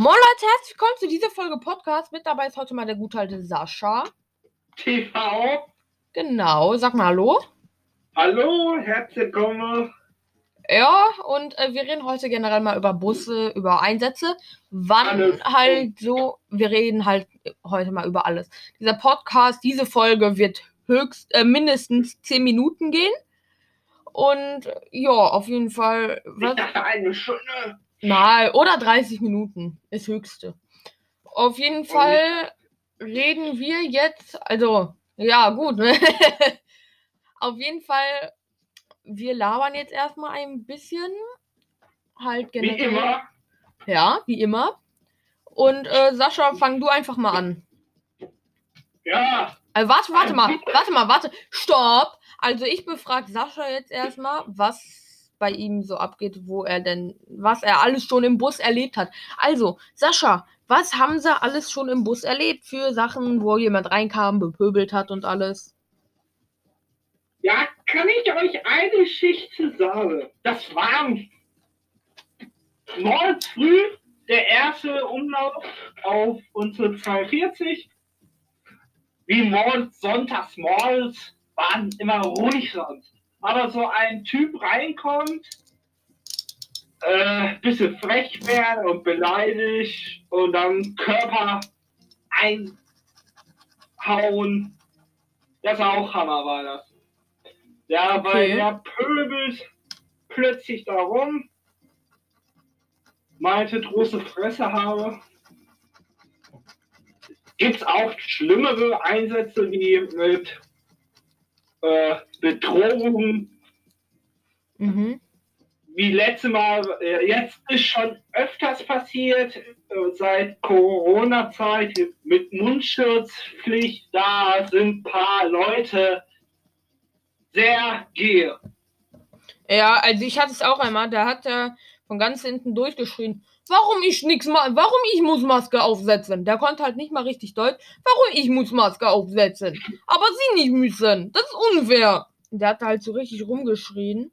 Moin Leute, herzlich willkommen zu dieser Folge Podcast. Mit dabei ist heute mal der gute alte Sascha. TV. Genau, sag mal Hallo. Hallo, herzlich willkommen. Ja, und äh, wir reden heute generell mal über Busse, über Einsätze. Wann Alles. halt so, wir reden halt heute mal über alles. Dieser Podcast, diese Folge wird höchst, äh, mindestens 10 Minuten gehen. Und ja, auf jeden Fall. Ich Was, dachte eine Stunde. Nein, oder 30 Minuten ist höchste. Auf jeden Fall reden wir jetzt, also, ja, gut. Ne? Auf jeden Fall, wir labern jetzt erstmal ein bisschen. Halt Wie generell. immer. Ja, wie immer. Und äh, Sascha, fang du einfach mal an. Ja. Also, warte, warte mal, warte mal, warte. Stopp! Also ich befrage Sascha jetzt erstmal, was bei ihm so abgeht, wo er denn, was er alles schon im Bus erlebt hat. Also, Sascha, was haben sie alles schon im Bus erlebt für Sachen, wo jemand reinkam, bepöbelt hat und alles? Ja, kann ich euch eine Geschichte sagen? Das war morgens früh der erste Umlauf auf unsere 42. Wie morgens, sonntags morgens, waren immer ruhig sonst. Aber so ein Typ reinkommt, äh, bisschen frech werden und beleidigt und dann Körper einhauen. Das war auch Hammer, war das. Ja, weil Okay. der pöbelt plötzlich da rum, meinte, große Fresse habe. Gibt's auch schlimmere Einsätze wie mit äh, Bedrohungen, Mhm. wie letzte Mal, äh, jetzt ist schon öfters passiert, äh, seit Corona-Zeit mit Mundschutzpflicht, da sind ein paar Leute sehr gehe. Ja, also ich hatte es auch einmal, da hat er von ganz hinten durchgeschrien, warum ich nix ma warum ich muss Maske aufsetzen. Der konnte halt nicht mal richtig Deutsch, warum ich muss Maske aufsetzen. Aber sie nicht müssen. Das ist unfair. Der hat halt so richtig rumgeschrien.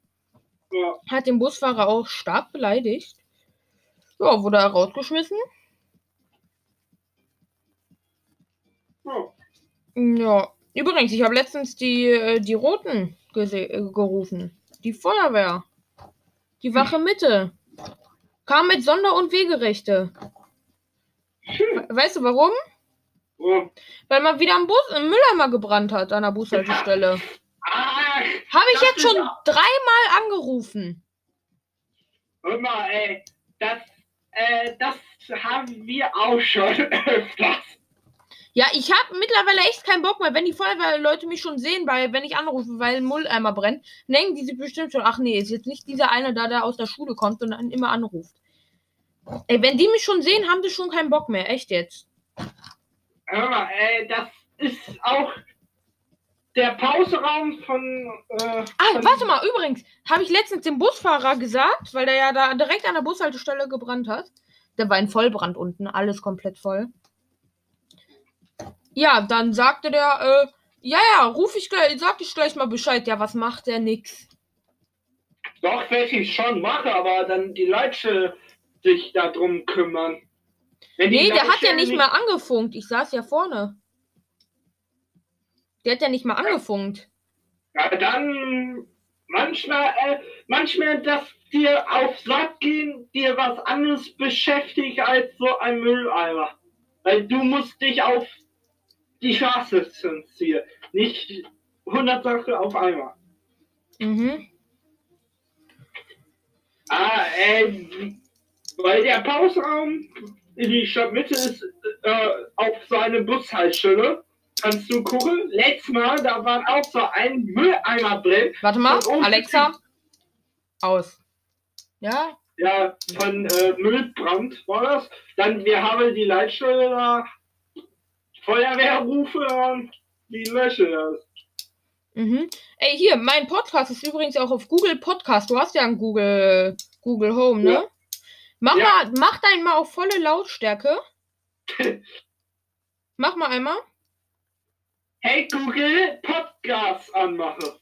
Ja, Hat den Busfahrer auch stark beleidigt. Ja, wurde er rausgeschmissen. ja. Ja. Übrigens, ich habe letztens die, äh, die Roten äh, gerufen. Die Feuerwehr. Die Wache Mitte. Kam mit Sonder- und Wegerechte. We- Weißt du warum? Ja. Weil man wieder am Bus im Mülleimer gebrannt hat an der Bushaltestelle. Habe ich Das jetzt schon dreimal angerufen. hör mal, ey, das, äh, das haben wir auch schon öfters. Ja, ich habe mittlerweile echt keinen Bock mehr, wenn die Feuerwehrleute mich schon sehen, weil wenn ich anrufe, weil ein Mülleimer brennt, denken die sich bestimmt schon, ach nee, ist jetzt nicht dieser eine da, der aus der Schule kommt und dann immer anruft. Ey, wenn die mich schon sehen, haben die schon keinen Bock mehr, echt jetzt. Hör mal, ey, das ist auch der Pauseraum von. Äh, Ah, von warte mal, übrigens, habe ich letztens dem Busfahrer gesagt, weil der ja da direkt an der Bushaltestelle gebrannt hat. Der war in Vollbrand unten, alles komplett voll. Ja, dann sagte der, äh, ja, ja, ruf ich gleich, sag ich gleich mal Bescheid. Ja, was macht der nix? Doch, welche ich schon mache, aber dann die Leute sich darum kümmern. Wenn Nee, der hat ja nicht mehr angefunkt. Ich saß ja vorne. Der hat ja nicht mal angefunkt. Ja, dann manchmal, äh, manchmal, dass dir auf Sack gehen, dir was anderes beschäftigt als so ein Mülleimer. Weil du musst dich auf die Straße konzentrieren. Nicht 100 Sachen auf einmal. Mhm. Ah, äh, weil der Pausraum in die Stadtmitte ist äh, auf so eine Bushaltestelle. Kannst du gucken? Letztes Mal, da war auch so ein Mülleimer drin. Warte mal, Alexa. Aus. Ja? Ja, von äh, Müllbrand war das. Dann, wir haben die Leitstelle da, Feuerwehrrufe, und die löschen das. Mhm. Ey, hier, mein Podcast ist übrigens auch auf Google Podcast. Du hast ja einen Google, Google Home, ne? Ja. Mach, Ja. mal, mach deinen mal auf volle Lautstärke. mach mal einmal. Hey Google, Podcast anmache.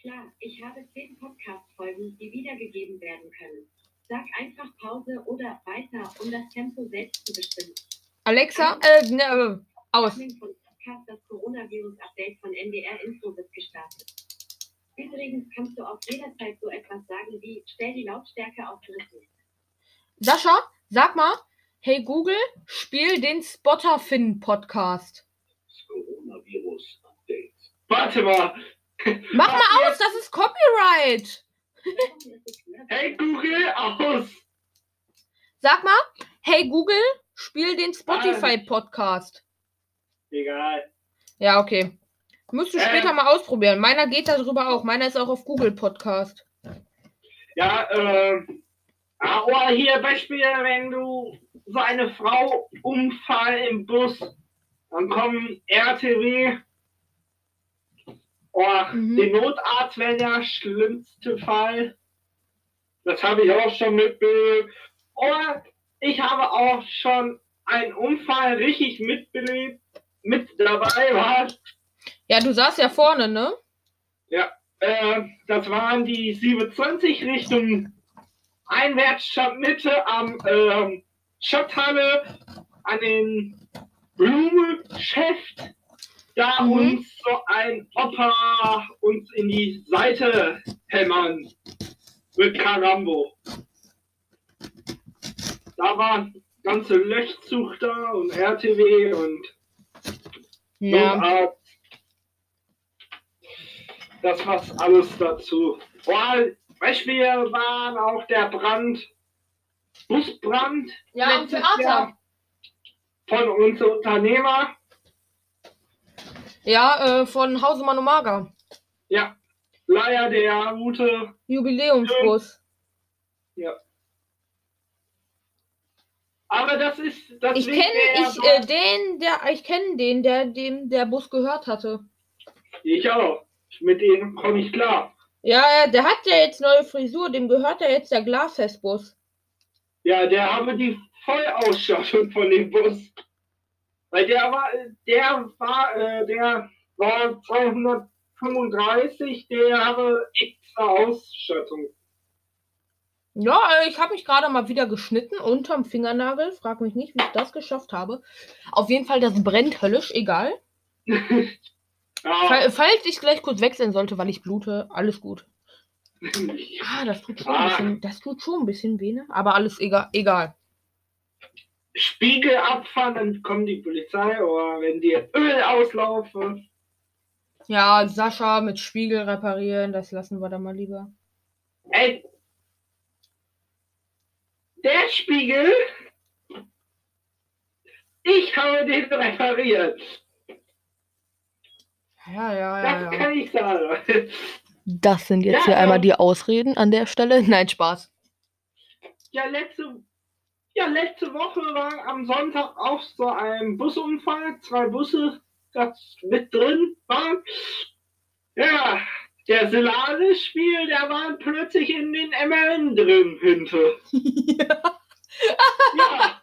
Klar, ich habe zehn Podcast-Folgen, die wiedergegeben werden können. Sag einfach Pause oder weiter, um das Tempo selbst zu bestimmen. Alexa, äh, ne, äh, aus. Das Coronavirus-Update von NDR Info wird gestartet. Übrigens kannst du auch jederzeit so etwas sagen wie, stell die Lautstärke auf Rhythmus. Sascha, sag mal, hey Google, spiel den Spotterfin-Podcast. Das Coronavirus-Update. Warte mal. Mach mal aus, das ist Copyright. Hey Google, aus. Sag mal, hey Google, spiel den Spotify-Podcast. Egal. Ja, okay. Musst du Äh. später mal ausprobieren. Meiner geht darüber auch. Meiner ist auch auf Google Podcast. Ja, ähm. ah, Oder hier Beispiel, wenn du so eine Frau Unfall im Bus, dann kommen RTW. Oh, Mhm. den Notarzt wäre der schlimmste Fall. Das habe ich auch schon mitbekommen. Oder ich habe auch schon einen Unfall richtig mitbelebt, mit dabei war. Ja, du saßt ja vorne, ne? Äh, das waren die 27 Richtung Einwärtsstadtmitte am ähm, Stadthalle an den Blumengeschäft. Da Mhm. uns so ein Opa uns in die Seite hämmern mit Karambo. Da war ganze Löchzug da und RTW und Ja. Notarzt. Das was alles dazu. Boah, Beispiel waren auch der Brand, Busbrand Ja, letztes Theater. Jahr von unserem Unternehmer. Ja, äh, von Hausemann und Mager. Ja, leider der gute. Jubiläumsbus. Aber das ist das Ich kenne ich, äh, den, der, ich kenne den, der dem der Bus gehört hatte. ich auch. Mit denen komme ich klar. Ja, ja, der hat ja jetzt neue Frisur, dem gehört ja jetzt der Glasfestbus. Ja, der habe die Vollausstattung von dem Bus. Weil der war, der war, äh, der war 235, der habe extra Ausstattung. Ja, äh, ich habe mich gerade mal wieder geschnitten unterm Fingernagel. Frag mich nicht, wie ich das geschafft habe. Auf jeden Fall, das brennt höllisch, egal. Ja, Fall- Falls ich gleich kurz wechseln sollte, weil ich blute, alles gut. Ah, das tut schon ein Ah. bisschen, das tut schon ein bisschen weh, ne? Aber alles egal. egal. Spiegel abfahren, dann kommt die Polizei oder wenn dir Öl auslaufe. Ja, Sascha mit Spiegel reparieren, das lassen wir da mal lieber. Ey, der Spiegel, ich habe den repariert. Ja, ja, Das ja, ja. kann ich sagen. Das sind jetzt Ja, hier ja. einmal die Ausreden an der Stelle. Nein, Spaß. Ja, letzte, ja, letzte Woche war am Sonntag auch so ein Busunfall. Zwei Busse, das mit drin waren. Ja, der Solaris-Spiel, der war plötzlich in den MLN drin hinter. Ja.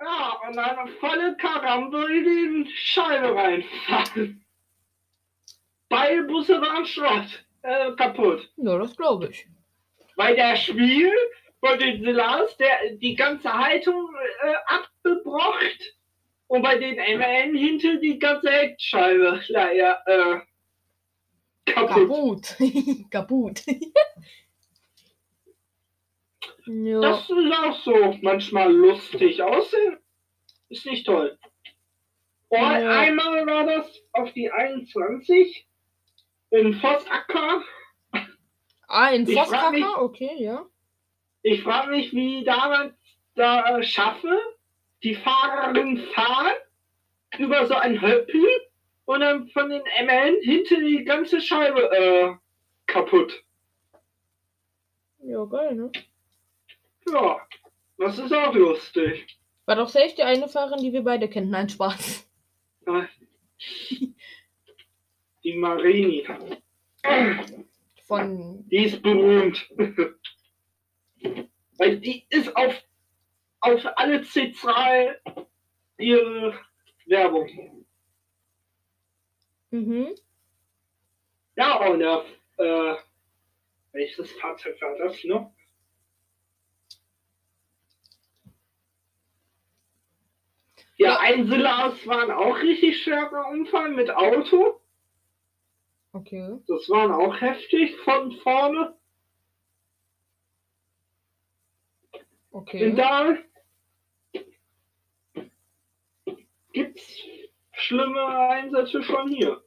Ja, und eine volle Karambel in die Scheibe reinfahren. Beide Busse waren Schrott, äh, kaputt. Ja, das glaube ich. Weil der Spiel von den Solaris, der die ganze Haltung äh, abgebrocht und bei den MN hinter die ganze Heckscheibe leider äh, kaputt. Kaputt. Kaputt. ja. Das ist auch so manchmal lustig aussehen. Ist nicht toll. Und Ja. einmal war das auf die 21 in Vossacker. Ah, in Ich frag mich- Vosskacher? Okay, ja. Ich frage mich, wie damals da äh, schaffe, die Fahrerin fahren über so ein Höppel und dann von den MN hinter die ganze Scheibe äh, kaputt. Ja, geil, ne? Ja, das ist auch lustig. War doch safe die eine Fahrerin, die wir beide kennen. Nein, Spaß. Die Marini. Von. Die ist berühmt. Weil die ist auf, auf alle C3 ihre Werbung. Mhm. Ja, und der, äh, Welches Fahrzeug war das noch? Ja, Ja. Einsilas war ein auch richtig starker Unfall mit Auto. Okay. Das waren auch heftig von vorne. Okay. Und da gibt's schlimme Einsätze schon hier.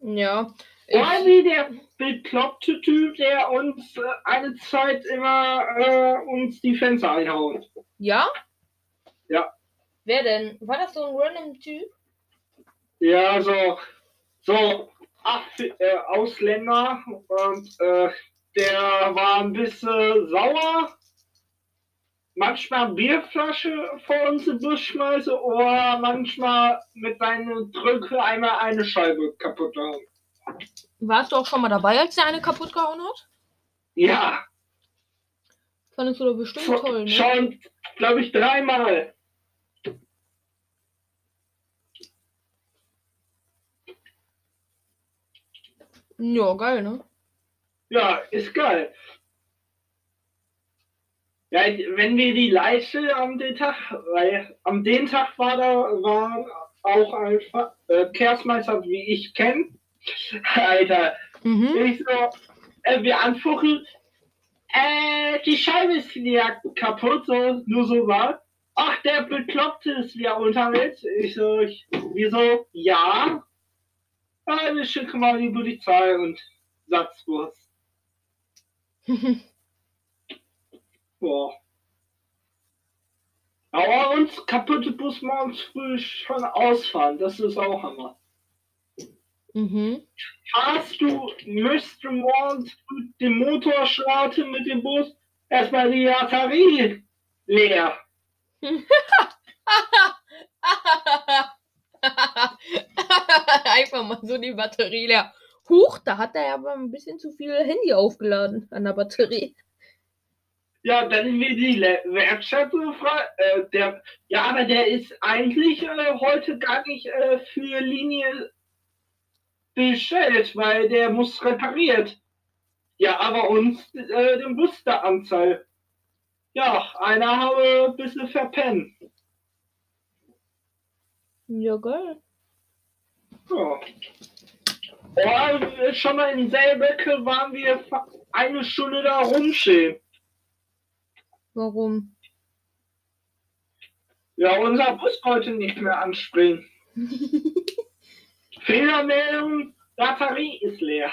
Ja. Ich, wie der bekloppte Typ, der uns äh, eine Zeit immer äh, uns die Fenster einhaut. ja? Ja. Wer denn? War das so ein random Typ? Ja, so, so Af äh, Ausländer und äh, der war ein bisschen sauer. Manchmal Bierflasche vor uns im Bus schmeißen oder manchmal mit seinen Drücke einmal eine Scheibe kaputt hauen. Warst du auch schon mal dabei, als der eine kaputt gehauen hat? Ja, Fandest du doch bestimmt vor- toll, ne? schon, glaube ich, dreimal. Ja, geil, ne? Ja, ist geil. Ja, wenn wir die Leiche am den Tag, weil am den Tag war da war auch ein Fa- äh, wie ich kenne. Alter, Mhm. ich so, äh, wir anfuchen, äh, die Scheibe ist ja kaputt, so, nur so war. Ach, der Bekloppte ist wieder unterwegs. Ich so, ich, wieso? Ja. Mal die Polizei und Satzwurst. Boah. Aber uns kaputte Bus morgens früh schon ausfahren, das ist auch Hammer. mhm. Hast du, möchtest du morgens früh den Motor starten mit dem Bus, erstmal die Batterie leer. Einfach mal so die Batterie leer. Huch, da hat er aber ein bisschen zu viel Handy aufgeladen an der Batterie. Ja, dann wird die Werkstatt so. Äh, der, ja, aber der ist eigentlich äh, heute gar nicht äh, für Linie bestellt, weil der muss repariert. Ja, aber uns äh, den Bus da anzeigen. Ja, einer habe ein bisschen verpennt. Ja, geil. Ja. Oh, schon mal in Selbecke waren wir eine Stunde da rumstehen. Warum? Ja, unser Bus wollte nicht mehr anspringen. Fehlermeldung, Batterie ist leer.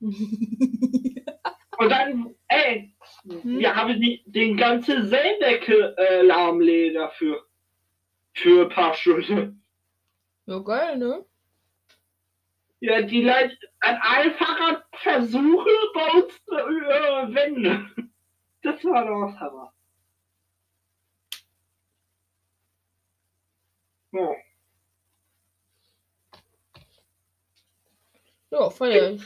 Und dann, ey, wir haben die, den ganzen Selbecke äh, lahmlegen dafür. Für ein paar Stunden. Ja, geil, ne? Ja, die Leute an einem Fahrrad versuche bei uns zu äh, wenden. Das war doch Hammer. Ja. Ja, feier ich.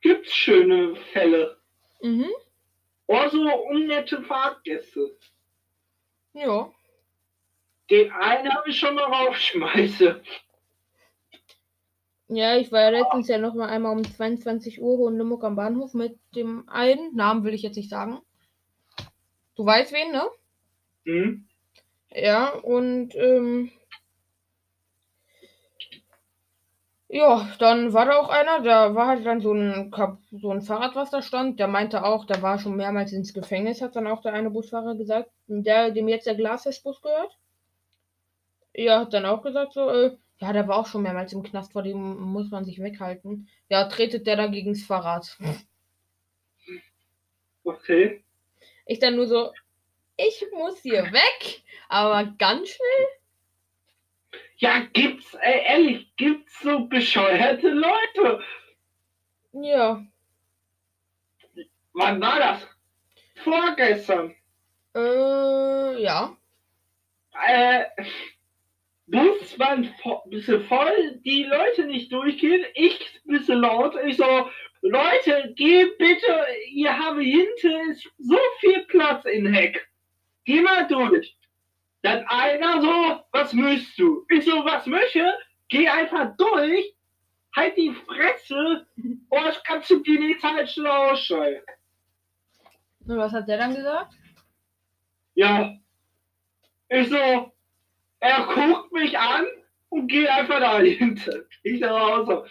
Gibt's schöne Fälle. Mhm. Oder so unnette Fahrgäste. Ja. Den einen habe ich schon mal raufschmeißen. Ja, ich war ja letztens ja noch mal einmal um 22 Uhr in Limburg am Bahnhof mit dem einen. Namen will ich jetzt nicht sagen. Du weißt wen, ne? Hm? Ja, und ähm, ja, dann war da auch einer, da war halt dann so ein, so ein Fahrrad, was da stand. Der meinte auch, der war schon mehrmals ins Gefängnis, hat dann auch der eine Busfahrer gesagt, der, dem jetzt der Glasfestbus gehört. Ja, hat dann auch gesagt so, äh, ja, der war auch schon mehrmals im Knast, vor dem muss man sich weghalten. Ja, tretet der da gegens Fahrrad. Okay. Ich dann nur so, ich muss hier weg, aber ganz schnell. Ja, gibt's, ey, ehrlich, gibt's so bescheuerte Leute? Ja, Wann war das? Vorgestern. äh, ja. Äh, Bus war ein bisschen voll, die Leute nicht durchgehen, ich ein bisschen laut. Ich so, Leute, geh bitte, ihr habt hinten so viel Platz in Heck. Geh mal durch. Dann einer so, was möchtest du? Ich so, was möchte? Geh einfach durch. halt die Fresse, oder kannst du die nächste Zeit schon ausschalten. Und was hat der dann gesagt? Ja. Ich so, er guckt mich an und geht einfach dahinter. Ich da raus. so,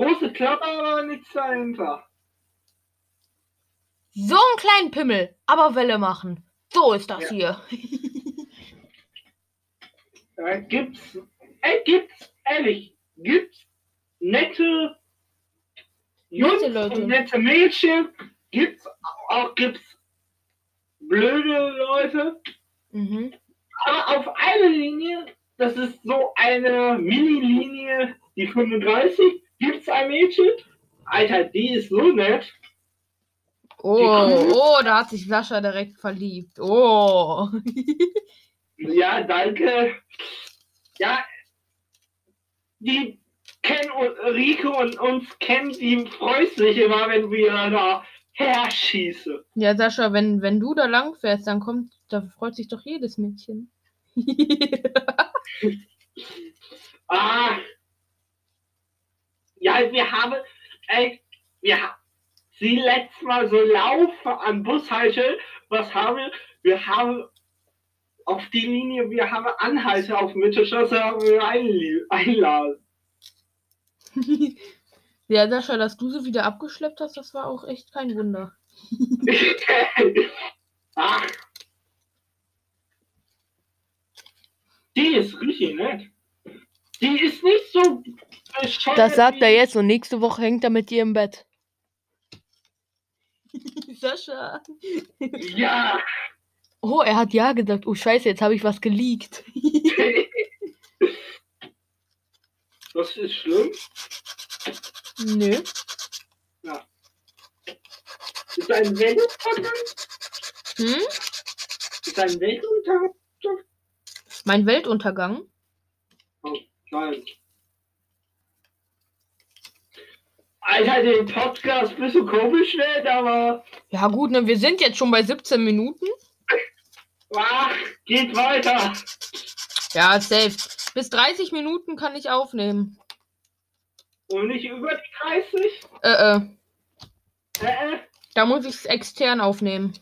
Große Klappe, aber nichts dahinter. So einen kleinen Pimmel, aber Welle machen. So ist das Ja. hier. Da gibt's, äh, gibt's, ehrlich, gibt's nette Jungs Nette Leute. und nette Mädchen, gibt's auch, gibt's blöde Leute, Mhm. Aber auf eine Linie, das ist so eine Mini-Linie, die 35, gibt's ein Mädchen, Alter, die ist so nett, Oh, oh, da hat sich Sascha direkt verliebt. Oh. Ja, danke. Ja, die kennen Rico und uns kennen, die freut sich immer, wenn wir da herschießen. Ja, Sascha, wenn, wenn du da lang fährst, dann kommt, da freut sich doch jedes Mädchen. Ah. Ja, wir haben, ey, wir haben, sie letztes Mal so laufen an Bushalte, was haben wir? Wir haben auf die Linie, wir haben Anhalte auf Mittelstraße, haben wir einli- einladen. ja, Sascha, dass du sie wieder abgeschleppt hast, das war auch echt kein Wunder. Ach. Die ist richtig nett. Die ist nicht so bescheuert. Das sagt er jetzt und nächste Woche hängt er mit dir im Bett. Sascha. Ja. Oh, er hat ja gesagt. Oh, scheiße, jetzt habe ich was geleakt. Das ist schlimm. Nö. Ist ein Weltuntergang? Hm? Ist ein Weltuntergang? Mein Weltuntergang? Nein. Alter, den Podcast bist du komisch schnell, aber Ja, gut, ne, wir sind jetzt schon bei 17 Minuten. ach, geht weiter. Ja, safe. Bis 30 Minuten kann ich aufnehmen. Und nicht über die 30? Äh, äh. Äh, äh. Da muss ich es extern aufnehmen.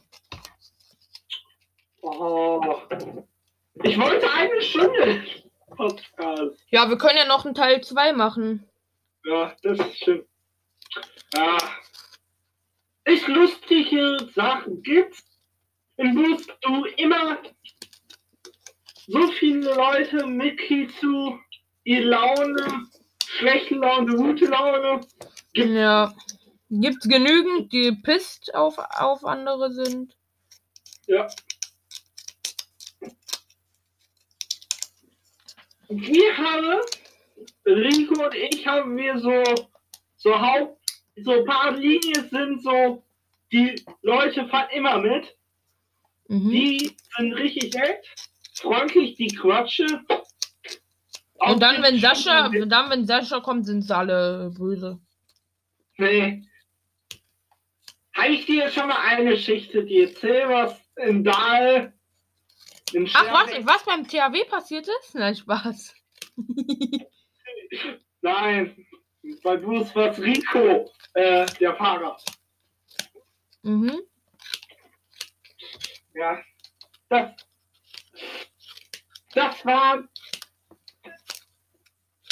Oh. Ich wollte eine Stunde Podcast. Ja, wir können ja noch einen Teil 2 machen. Ja, das stimmt. Ja. Es lustige Sachen gibt. Im Bus du immer so viele Leute mitkriegst ihr Laune, schlechte Laune, gute Laune. Gibt- Ja. Gibt's genügend, die pisst auf, auf andere sind? Ja. Wir haben, Rico und ich haben wir so, so Haupt, so ein paar Linien sind so, die Leute fahren immer mit. Mhm. Die sind richtig nett, freundlich, die Quatsche. Und dann, wenn Sascha, Nee. dann, wenn Sascha kommt, sind sie alle böse. Nee. Habe ich dir schon mal eine Geschichte, die erzähl was in Dahl. Ach, was, was beim THW passiert ist? Nein, Spaß. Nein, bei war es Rico, äh, der Fahrer. Mhm. Ja, das, das war,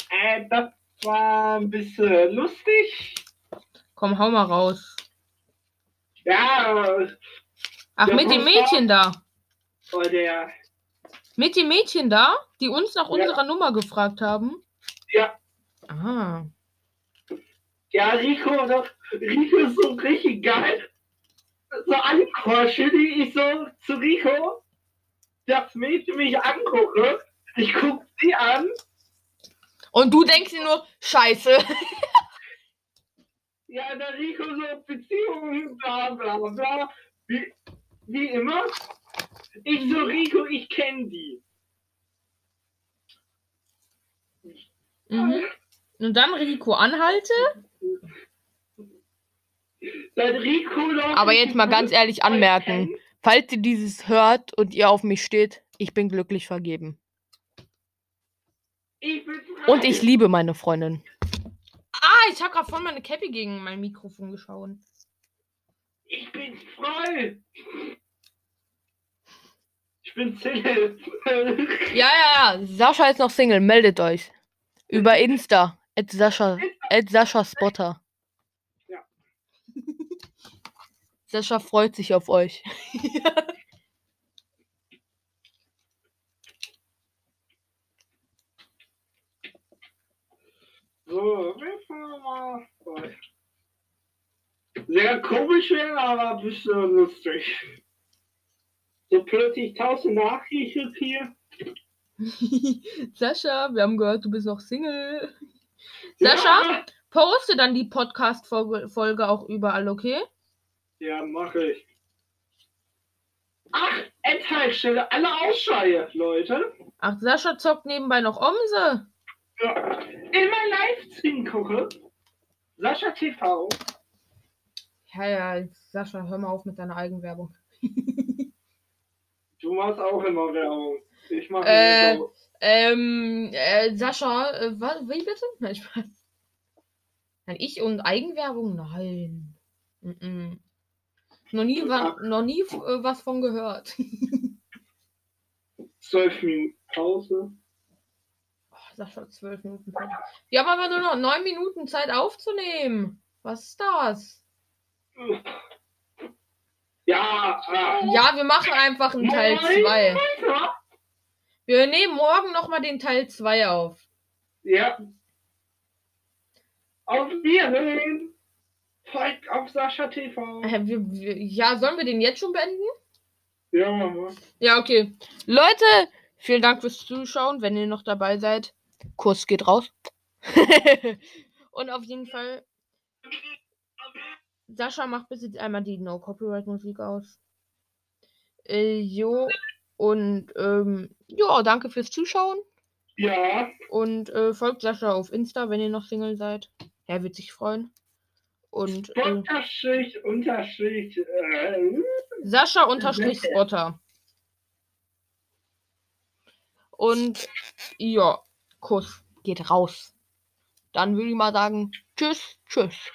äh, das war ein bisschen lustig. Komm, hau mal raus. Ja, Ach, mit den Bus Mädchen da. Und der, Mit den Mädchen da, die uns nach Ja. unserer Nummer gefragt haben. ja, Ah. ja, Rico, das, Rico ist so richtig geil. So anquatsche, die ich so zu Rico, das Mädchen mich angucke, ich guck sie an, Und du denkst dir nur, scheiße. Ja, der Rico so Beziehungen, bla bla bla. Wie, wie immer. Ich so, Rico, ich kenne die. Mhm. Und dann Rico anhalte. Seit Rico doch Aber jetzt mal ganz ehrlich anmerken. Falls ihr dieses hört und ihr auf mich steht, ich bin glücklich vergeben. Ich bin frei. Und ich liebe meine Freundin. Ah, ich habe gerade von meine Cappy gegen mein Mikrofon geschaut. Ich bin frei. Ich bin Single. Ja, ja, ja. Sascha ist noch Single. Meldet euch. Über Insta. At Sascha, at Sascha Spotter. Ja. Sascha freut sich auf euch. So, wir fahren mal frei. Sehr komisch wäre, aber ein bisschen lustig. So plötzlich tausend Nachrichten hier. Sascha, wir haben gehört, du bist noch Single. Sascha, poste dann die Podcast-Folge auch überall, okay? Ja, mache ich. Ach, Endhaltestelle, alle Ausschreie, Leute. Ach, Sascha zockt nebenbei noch Omse. Ja. Immer Livestream gucke. Sascha TV. Ja, ja, Sascha, hör mal auf mit deiner Eigenwerbung. Du machst auch immer Werbung. Ich mache Äh. Ähm, äh, Sascha, äh, was, wie bitte? Nein, Spaß. Nein, ich und Eigenwerbung? Nein. Mm -mm. Noch nie, wa noch nie äh, was von gehört. Zwölf Minuten Pause. Oh, Sascha, zwölf Minuten. Pause. Wir haben aber nur noch neun Minuten Zeit aufzunehmen. Was ist das? Ja, äh, Ja, wir machen einfach einen Teil moin, 2. weiter. Wir nehmen morgen nochmal den Teil 2 auf. Ja. Auf Wiedersehen. Folgt auf Sascha TV. Äh, wir, wir, ja, sollen wir den jetzt schon beenden? Ja, Mama. Ja, okay. Leute, vielen Dank fürs Zuschauen, wenn ihr noch dabei seid. Kurs geht raus. Und auf jeden Fall, Sascha macht bis jetzt einmal die No-Copyright-Musik aus. Äh, jo. Und, ähm, ja, danke fürs Zuschauen. Ja, Und äh, folgt Sascha auf Insta, wenn ihr noch Single seid. Er wird sich freuen. Und äh, Unterstrich, Unterstrich, äh, Sascha unterstrich Spotter. Und ja, Kuss geht raus. Dann würde ich mal sagen, tschüss, tschüss.